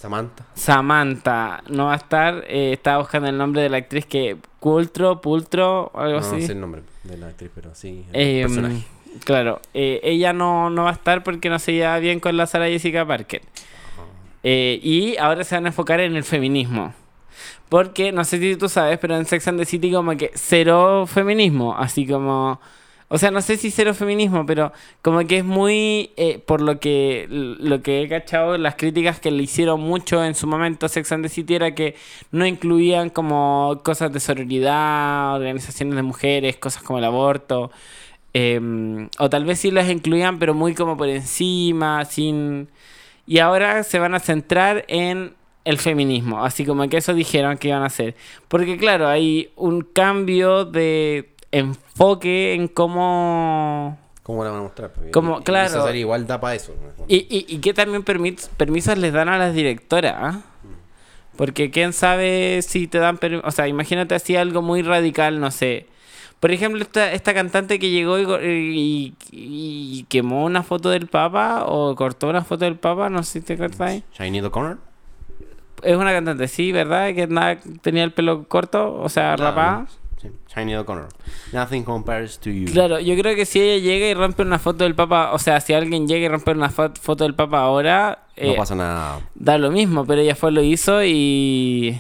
No. Samantha. Samantha. No va a estar... eh, estaba buscando el nombre de la actriz que... Cultro, Pultro, algo No, así. sé el nombre de la actriz, pero sí. el Eh, personaje. claro, eh, ella no, no va a estar porque no se lleva bien con la Sarah Jessica Parker. Y ahora se van a enfocar en el feminismo. Porque, no sé si tú sabes, pero en Sex and the City como que cero feminismo. Así como... O sea, no sé si cero feminismo, pero como que es muy... eh, por lo que, lo que he cachado, las críticas que le hicieron mucho en su momento a Sex and the City era que no incluían como cosas de sororidad, organizaciones de mujeres, cosas como el aborto. em, o tal vez sí las incluían, pero muy como por encima, sin... Y ahora se van a centrar en el feminismo, así como que eso dijeron que iban a hacer. Porque claro, hay un cambio de enfoque en cómo... ¿Cómo la van a mostrar? Como, y- claro. Esa serie igual da para eso. ¿no? Y, y, y que también permit- permisos les dan a las directoras. ¿ah? Porque quién sabe si te dan... permi- O sea, imagínate así algo muy radical, no sé. Por ejemplo, esta, esta cantante que llegó y, y- quemó una foto del Papa o cortó una foto del Papa, no sé si te acuerdas. Shiny O'Connor. Es una cantante, sí, ¿verdad? Que nada, tenía el pelo corto, o sea, rapada. Sí. Shiny O'Connor. Nothing compares to you. Claro, yo creo que si ella llega y rompe una foto del Papa, o sea, si alguien llega y rompe una fo- foto del Papa ahora, No eh, pasa nada. da lo mismo, pero ella fue, lo hizo y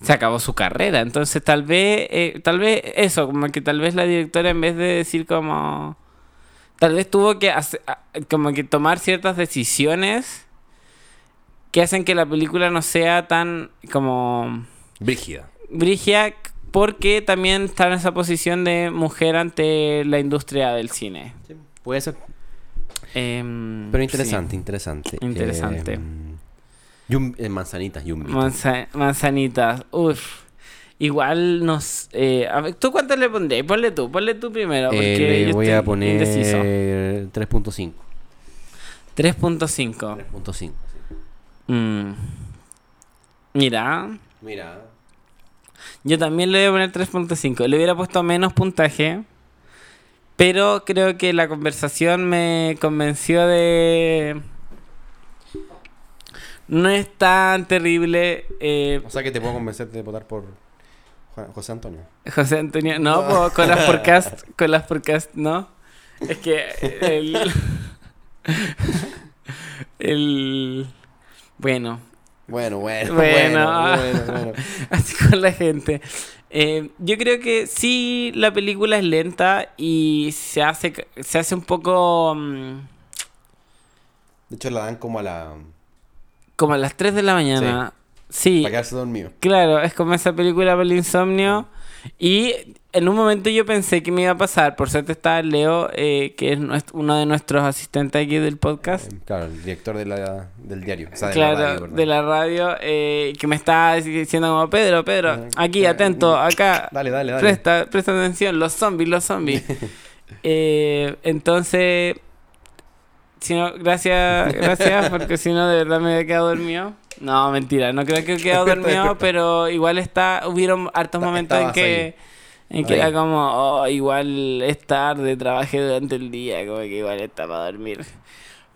se acabó su carrera. Entonces tal vez, eh, tal vez eso, como que tal vez la directora en vez de decir como... Tal vez tuvo que hace- a- como que tomar ciertas decisiones que hacen que la película no sea tan como Brígida. brígida porque también está en esa posición de mujer ante la industria del cine. Sí, puede ser. Em, Pero sí. interesante, interesante. Interesante. Eh, yum- eh, manzanitas, yumbito. Manza- manzanitas, uff. Igual nos... Eh, a ver, ¿Tú cuánto le pondrías? Ponle tú, ponle tú primero. Eh, Porque le yo voy estoy a poner indeciso. 3.5. 3.5. 3.5. sí. Mm. Mira, Mira. Yo también le voy a poner 3.5. Le hubiera puesto menos puntaje. Pero creo que la conversación me convenció de... No es tan terrible. eh, O sea que te puedo convencer de votar por José Antonio. José Antonio, no, po, con las podcast, con las podcast, no. Es que el, el, bueno, Bueno, bueno, Bueno. bueno, así con la gente. Eh, yo creo que sí, la película es lenta y se hace, se hace un poco mm, De hecho, la dan como a la. como a las 3 de la mañana. Sí, Para quedarse dormido. Claro, es como esa película para el insomnio. Y en un momento yo pensé que me iba a pasar, por suerte estaba Leo, eh, que es uno de nuestros asistentes aquí del podcast. Eh, claro, el director de la, del diario. O sea, de claro, la radio, de la radio, eh, que me está diciendo como, Pedro, Pedro, aquí, atento, acá, Dale, dale, dale. presta, presta atención, los zombies, los zombies. Eh, entonces, si no, gracias, gracias, porque si no, de verdad me había quedado dormido. No, mentira, no creo que he quedado dormido, pero igual está, hubieron hartos Está- momentos en que, en que era como, oh, igual es tarde, trabajé durante el día, como que igual está para dormir.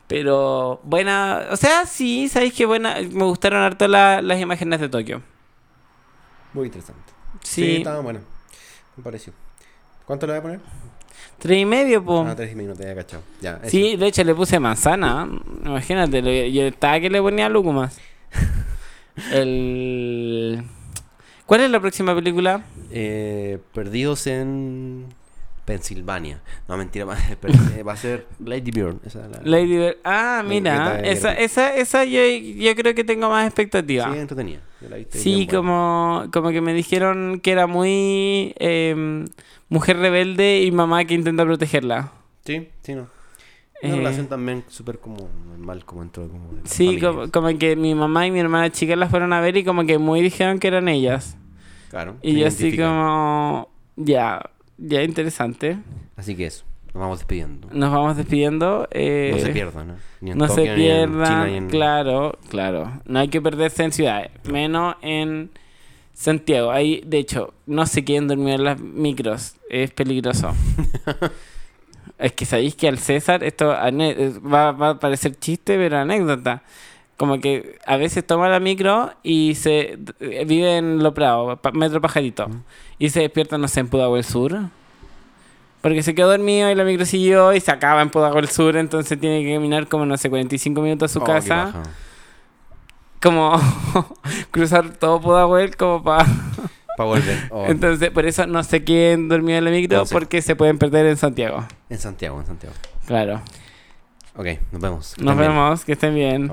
Pero buena, o sea, sí, sabéis que buena, me gustaron harto la- las imágenes de Tokio. Muy interesante. Sí, Sí, estaba bueno. Me pareció. ¿Cuánto le voy a poner? tres y medio, pues. Ah, tres y medio, no te había cachado. Ya. Sí, de hecho le puse manzana. Imagínate, lo- yo estaba que le ponía lúcumas. El... ¿Cuál es la próxima película? Eh, perdidos en Pensilvania. No, mentira, va eh, a ser Lady Bird. Esa es la... Lady Bird. Ah, mira, esa, esa, esa yo, yo creo que tengo más expectativa. Sí, entretenida. Yo la viste Sí, buena. como, como que me dijeron que era muy em, mujer rebelde y mamá que intenta protegerla. Sí, sí, no. Una Eh, relación también súper como normal, como dentro como de Sí, como, como que mi mamá y mi hermana chica las fueron a ver y como que muy dijeron que eran ellas. Claro. Y se yo así como, ya, ya interesante. Así que eso. Nos vamos despidiendo. Nos vamos despidiendo. eh, no se pierdan, ¿no? Ni en no se Tokio, China, pierdan, en- claro, claro. No hay que perderse en ciudades, menos en Santiago. Ahí, de hecho, no se quieren dormir en las micros, es peligroso. es que sabéis que al César, esto va, va a parecer chiste, pero anécdota. Como que a veces toma la micro y se eh, vive en Lo Prado, Metro Pajarito, y se despierta, no sé, en Pudahuel Sur. Porque se quedó dormido y la micro siguió y se acaba en Pudahuel Sur, entonces tiene que caminar como, no sé, 45 minutos a su Oh, casa. Como cruzar todo Pudahuel como para... Para volver. Oh, Entonces, por eso no sé quién dormido en la micro, porque se pueden perder en Santiago. En Santiago, en Santiago. Claro. Ok, nos vemos. Nos vemos, que estén bien.